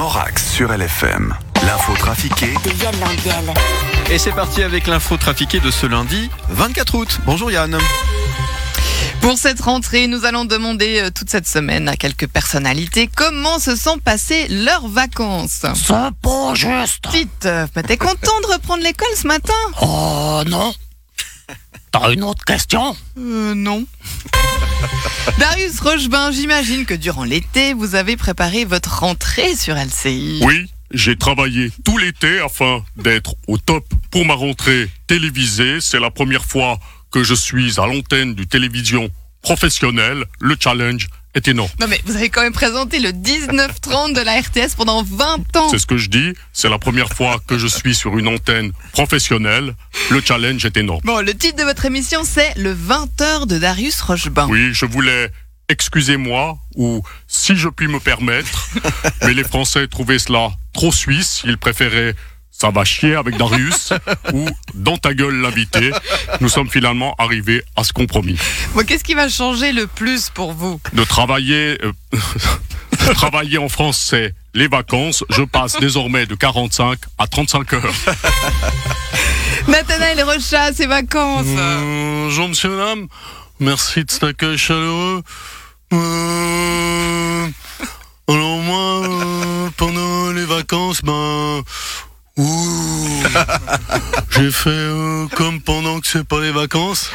Morax sur LFM. L'info trafiquée de Yann Lambiel. Et c'est parti avec l'info trafiquée de ce lundi 24 août. Bonjour Yann. Pour cette rentrée, nous allons demander euh, toute cette semaine à quelques personnalités comment se sont passées leurs vacances. C'est pas juste. Bah, t'es content de reprendre l'école ce matin? Oh non. T'as une autre question? Euh, non. Darius Rochebin, j'imagine que durant l'été, vous avez préparé votre rentrée sur LCI. Oui, j'ai travaillé tout l'été afin d'être au top pour ma rentrée télévisée. C'est la première fois que je suis à l'antenne du télévision professionnelle. Le challenge est énorme. Non mais vous avez quand même présenté le 19-30 de la RTS pendant 20 ans. C'est ce que je dis. C'est la première fois que je suis sur une antenne professionnelle. Le challenge est énorme. Bon, le titre de votre émission, c'est Le 20h de Darius Rochebin. Oui, je voulais, excusez-moi, ou si je puis me permettre, mais les Français trouvaient cela trop suisse. Ils préféraient ça va chier avec Darius ou dans ta gueule l'invité. Nous sommes finalement arrivés à ce compromis. Bon, qu'est-ce qui va changer le plus pour vous? De travailler, euh, de travailler en France, c'est les vacances. Je passe désormais de 45 à 35 heures. Nathanaël Rocha, ses vacances. Bonjour monsieur, madame. Merci de cet accueil chaleureux. Euh, alors moi, euh, pendant les vacances, ben... ouh, J'ai fait euh, comme pendant que c'est pas les vacances.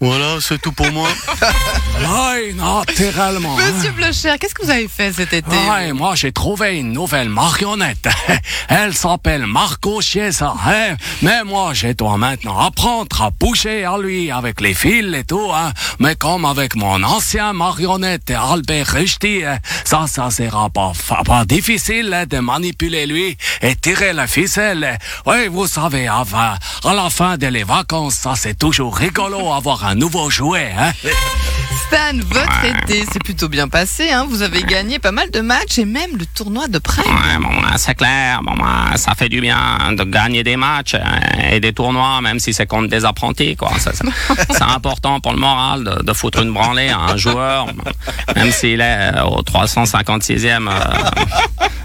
Voilà, c'est tout pour moi. Oui, naturellement. hein. Monsieur Blocher, qu'est-ce que vous avez fait cet été Ouais, moi j'ai trouvé une nouvelle marionnette. Elle s'appelle Marco Chiesa. Hein? Mais moi je dois maintenant apprendre à bouger à lui avec les fils et tout. Hein? Mais comme avec mon ancien marionnette Albert Rusty, ça, ça sera pas, pas difficile de manipuler lui et tirer la ficelle. Oui, vous savez, à, la fin de les vacances, ça c'est toujours rigolo avoir un nouveau jouet. Hein? Stan, votre été s'est plutôt bien passé. Hein vous avez gagné pas mal de matchs et même le tournoi de Prague. Ouais, bon, c'est clair. Bon, ça fait du bien de gagner des matchs euh, et des tournois, même si c'est contre des apprentis, quoi. Ça, ça- C'est important pour le moral de, de foutre une branlée à un joueur, même s'il est euh, au 356e euh,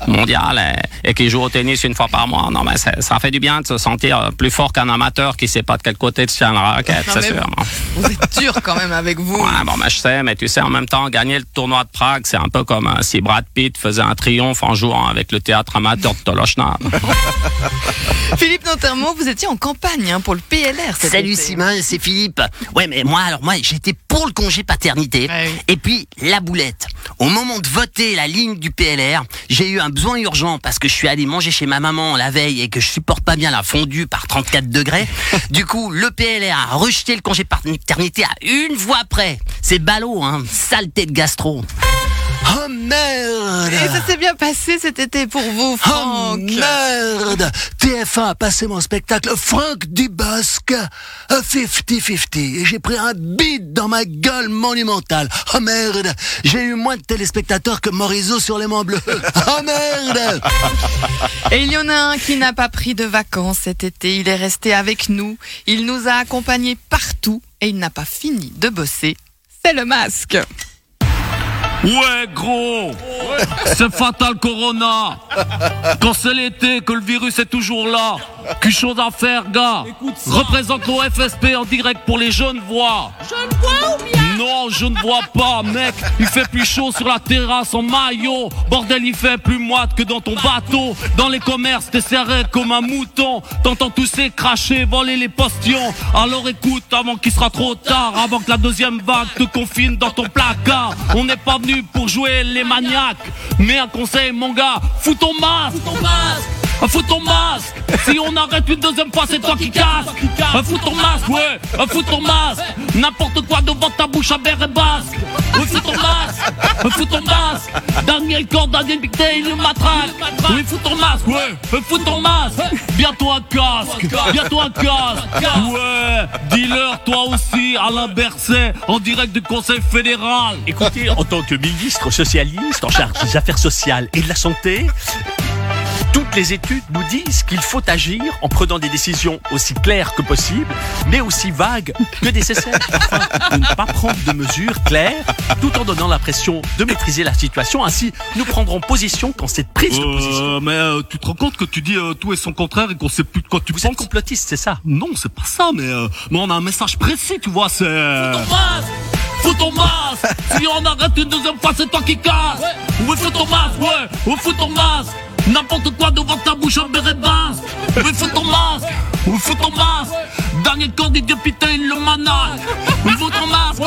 mondial et, et qu'il joue au tennis une fois par mois. Non, mais ça fait du bien de se sentir euh, plus fort qu'un amateur qui sait pas de quel côté tient la raquette, c'est mais sûr. Vous êtes dur quand même avec vous. Ouais, bon, ben, je sais, mais tu sais, en même temps, gagner le tournoi de Prague, c'est un peu comme euh, si Brad Pitt faisait un triomphe en jouant avec le théâtre amateur de Tolochna. Philippe Nantermo, vous étiez en campagne hein, pour le PLR Salut été. Simon, c'est Philippe. Ouais, mais moi, alors moi, j'étais pour le congé paternité. Ouais, oui. Et puis, la boulette. Au moment de voter la ligne du PLR, j'ai eu un besoin urgent parce que je suis allé manger chez ma maman la veille et que je supporte pas bien la fondue par 34 degrés. du coup, le PLR a rejeté le congé paternité à une voix près. C'est ballot, hein. Saleté de gastro. Oh merde Et ça s'est bien passé cet été pour vous, Oh Franck. merde TF1 a passé mon spectacle Franck Dubosc à 50-50 et j'ai pris un bide dans ma gueule monumentale. Oh merde J'ai eu moins de téléspectateurs que Morisot sur les Monts Bleus. Oh merde Et il y en a un qui n'a pas pris de vacances cet été. Il est resté avec nous. Il nous a accompagnés partout et il n'a pas fini de bosser. C'est le masque. Ouais, gros. C'est fatal Corona. Quand c'est l'été, que le virus est toujours là Qu'une chose à faire, gars. Représente nos FSP en direct pour les jeunes voix. Je ne vois ou bien Non, je ne vois pas, mec. Il fait plus chaud sur la terrasse en maillot. Bordel, il fait plus moite que dans ton bateau. Dans les commerces, t'es serré comme un mouton. T'entends tousser, cracher, voler les postions Alors écoute, avant qu'il sera trop tard Avant que la deuxième vague te confine dans ton placard On n'est pas venu pour jouer les maniaques. Mais un conseil, mon gars, Fous ton masque Fous ton masque. Si on arrête une deuxième fois, c'est toi qui casse Fous ton masque, ouais. Fous ton masque. N'importe quoi devant ta bouche à verre et basque. Oui, fous ton masque. Fous ton masque. Daniel Corps, Daniel Bictet, il le matraque. Oui, fous ton masque, ouais. Fous ton masque. Bientôt un casque. Bientôt un casque. Ouais. Dealer, toi aussi, Alain Berset En direct du Conseil fédéral. Écoutez, en tant que ministre socialiste en charge des affaires sociales et de la santé, toutes les études nous disent qu'il faut agir en prenant des décisions aussi claires que possible, mais aussi vagues que nécessaires, afin de ne pas prendre de mesures claires, tout en donnant l'impression de maîtriser la situation. Ainsi, nous prendrons position quand cette prise de position... Euh, mais euh, tu te rends compte que tu dis euh, tout et son contraire et qu'on sait plus de quoi tu Vous penses? êtes complotiste, c'est ça? Non, c'est pas ça, mais, euh, mais on a un message précis, tu vois, c'est... Fous ton masque! Fous ton masque! Si on arrête une deuxième fois, c'est toi qui casse Oui, fous ton masque, ouais. Oui, fous ton masque N'importe quoi devant ta bouche en béret de base Oui, fous ton masque. Oui, fous ton masque. Dernier candidat, putain, il le manage Oui, fous ton masque,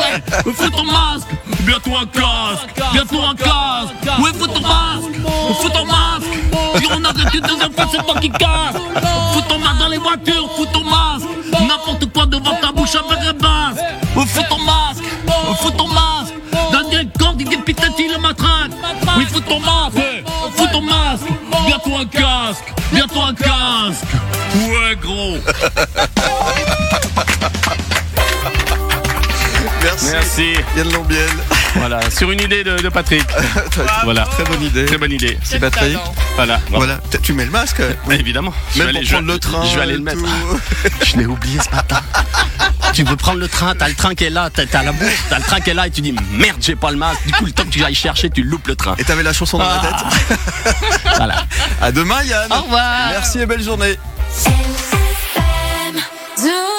Oui, fous ton masque. Bientôt un casque. Bientôt un casque. Oui, fous ton masque. Oui, fous ton masque. Si on arrête une deuxième fois, c'est toi qui casse Fous ton masque dans les voitures, Ouais, gros Merci. Merci. Yann Lambiel. Voilà, sur une idée de, de Patrick. Voilà. Très bonne idée. Très bonne idée. C'est Patrick. Voilà. Voilà. Tu mets le masque Mais évidemment. Je Même vais pour aller- je prendre le train. Je vais aller le et mettre. Je l'ai oublié ce matin. tu veux prendre le train, t'as le train qui est là, t'as t'as la bourse, t'as le train qui est là et tu dis merde, j'ai pas le masque. Du coup, le temps que tu ailles chercher, tu loupes le train. Et t'avais la chanson dans la Ah. tête. Voilà. À demain, Yann. Au revoir. Merci et belle journée. Do